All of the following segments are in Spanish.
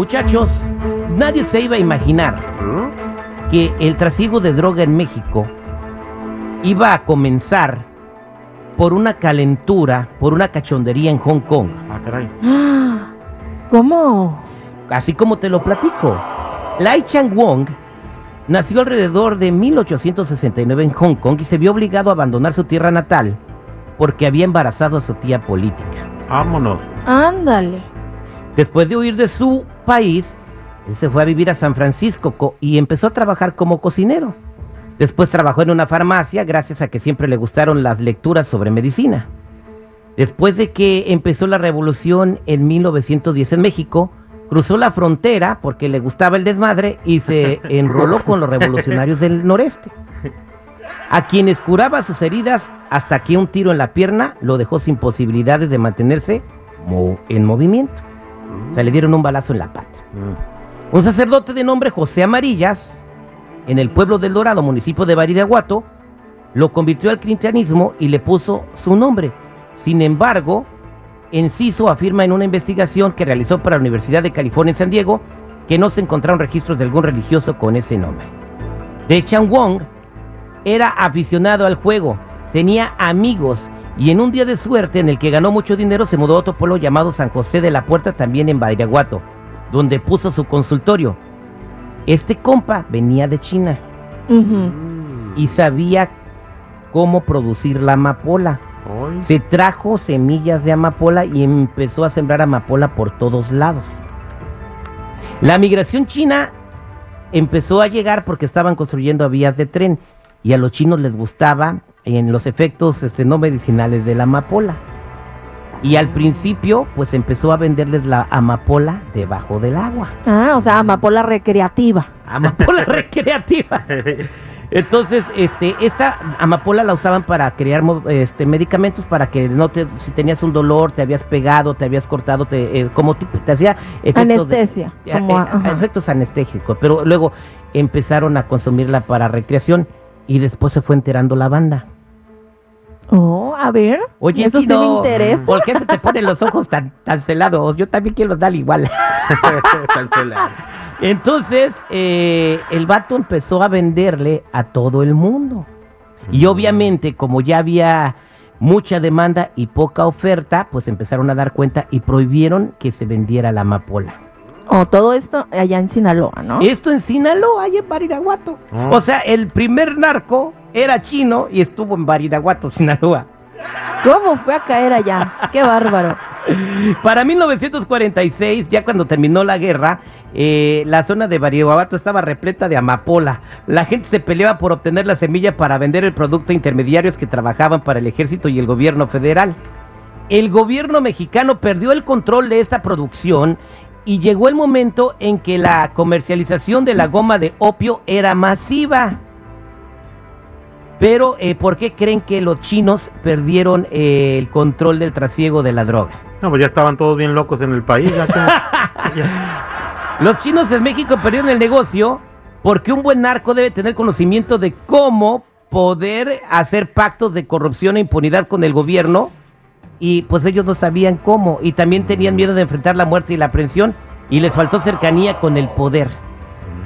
Muchachos, nadie se iba a imaginar que el trasiego de droga en México iba a comenzar por una calentura, por una cachondería en Hong Kong. Ah, caray. ¿Cómo? Así como te lo platico. Lai Chang Wong nació alrededor de 1869 en Hong Kong y se vio obligado a abandonar su tierra natal porque había embarazado a su tía política. Vámonos. Ándale. Después de huir de su país, él se fue a vivir a San Francisco co- y empezó a trabajar como cocinero. Después trabajó en una farmacia gracias a que siempre le gustaron las lecturas sobre medicina. Después de que empezó la revolución en 1910 en México, cruzó la frontera porque le gustaba el desmadre y se enroló con los revolucionarios del noreste, a quienes curaba sus heridas hasta que un tiro en la pierna lo dejó sin posibilidades de mantenerse en movimiento. O sea, le dieron un balazo en la pata. Mm. Un sacerdote de nombre José Amarillas, en el pueblo del Dorado, municipio de Badiraguato, lo convirtió al cristianismo y le puso su nombre. Sin embargo, Enciso afirma en una investigación que realizó para la Universidad de California en San Diego que no se encontraron registros de algún religioso con ese nombre. De Chan Wong era aficionado al juego, tenía amigos y en un día de suerte en el que ganó mucho dinero se mudó a otro pueblo llamado San José de la Puerta también en Badiraguato, donde puso su consultorio. Este compa venía de China y sabía cómo producir la amapola. Se trajo semillas de amapola y empezó a sembrar amapola por todos lados. La migración china empezó a llegar porque estaban construyendo vías de tren y a los chinos les gustaba en los efectos este, no medicinales de la amapola. Y al principio pues empezó a venderles la amapola debajo del agua. Ah, o sea, amapola recreativa. Amapola recreativa. Entonces, este, esta amapola la usaban para crear este, medicamentos para que no te, si tenías un dolor, te habías pegado, te habías cortado, te, eh, como tipo, te hacía efectos Anestesia. eh, como, eh, efectos anestésicos. Pero luego empezaron a consumirla para recreación y después se fue enterando la banda. Oh, a ver. Oye, eso sí me interesa. ¿por qué se te ponen los ojos tan, tan celados? Yo también quiero dar igual. Entonces, eh, el vato empezó a venderle a todo el mundo. Y obviamente, como ya había mucha demanda y poca oferta, pues empezaron a dar cuenta y prohibieron que se vendiera la amapola. Oh, todo esto allá en Sinaloa, ¿no? Esto en Sinaloa y en Bariraguato. Ah. O sea, el primer narco era chino y estuvo en Bariraguato, Sinaloa. ¿Cómo fue a caer allá? Qué bárbaro. Para 1946, ya cuando terminó la guerra, eh, la zona de Bariraguato estaba repleta de amapola. La gente se peleaba por obtener la semilla para vender el producto a intermediarios que trabajaban para el ejército y el gobierno federal. El gobierno mexicano perdió el control de esta producción y llegó el momento en que la comercialización de la goma de opio era masiva. Pero, eh, ¿por qué creen que los chinos perdieron eh, el control del trasiego de la droga? No, pues ya estaban todos bien locos en el país. ya. Los chinos en México perdieron el negocio porque un buen narco debe tener conocimiento de cómo poder hacer pactos de corrupción e impunidad con el gobierno y pues ellos no sabían cómo y también tenían miedo de enfrentar la muerte y la aprehensión y les faltó cercanía con el poder.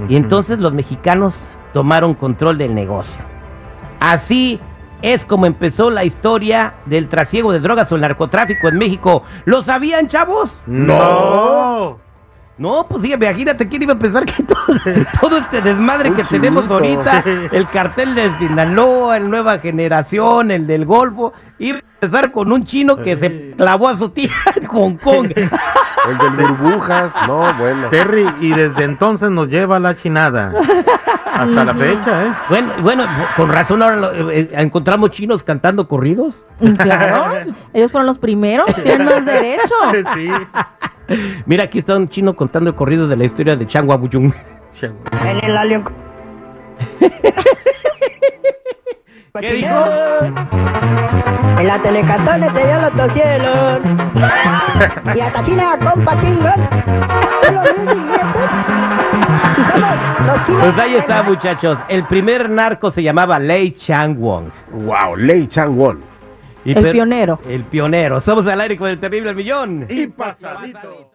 Y entonces los mexicanos tomaron control del negocio. Así es como empezó la historia del trasiego de drogas o el narcotráfico en México. ¿Lo sabían, chavos? ¡No! No, pues sí, imagínate quién iba a pensar que todo, todo este desmadre que tenemos ahorita, el cartel de Sinaloa, el Nueva Generación, el del Golfo, iba a empezar con un chino que se clavó a su tía en Hong Kong. El de burbujas, no, bueno. Terry, y desde entonces nos lleva a la chinada. Hasta la fecha, ¿eh? Bueno, bueno, con razón ahora lo- eh, encontramos chinos cantando corridos. Claro, ellos fueron los primeros, tienen más derecho. Sí. Mira, aquí está un chino contando corridos de la historia de Chang Wabuyung. Chavo. En el alien. ¿Qué dijo? En la telecatón te dio los dos cielos. y hasta China con Chingón. Y somos los chinos. Pues ahí está, muchachos. El primer narco se llamaba Lei Changwon. Wow, Lei Changwon. Y El pionero. El pionero. Somos al aire con el terrible millón. Y pasadito.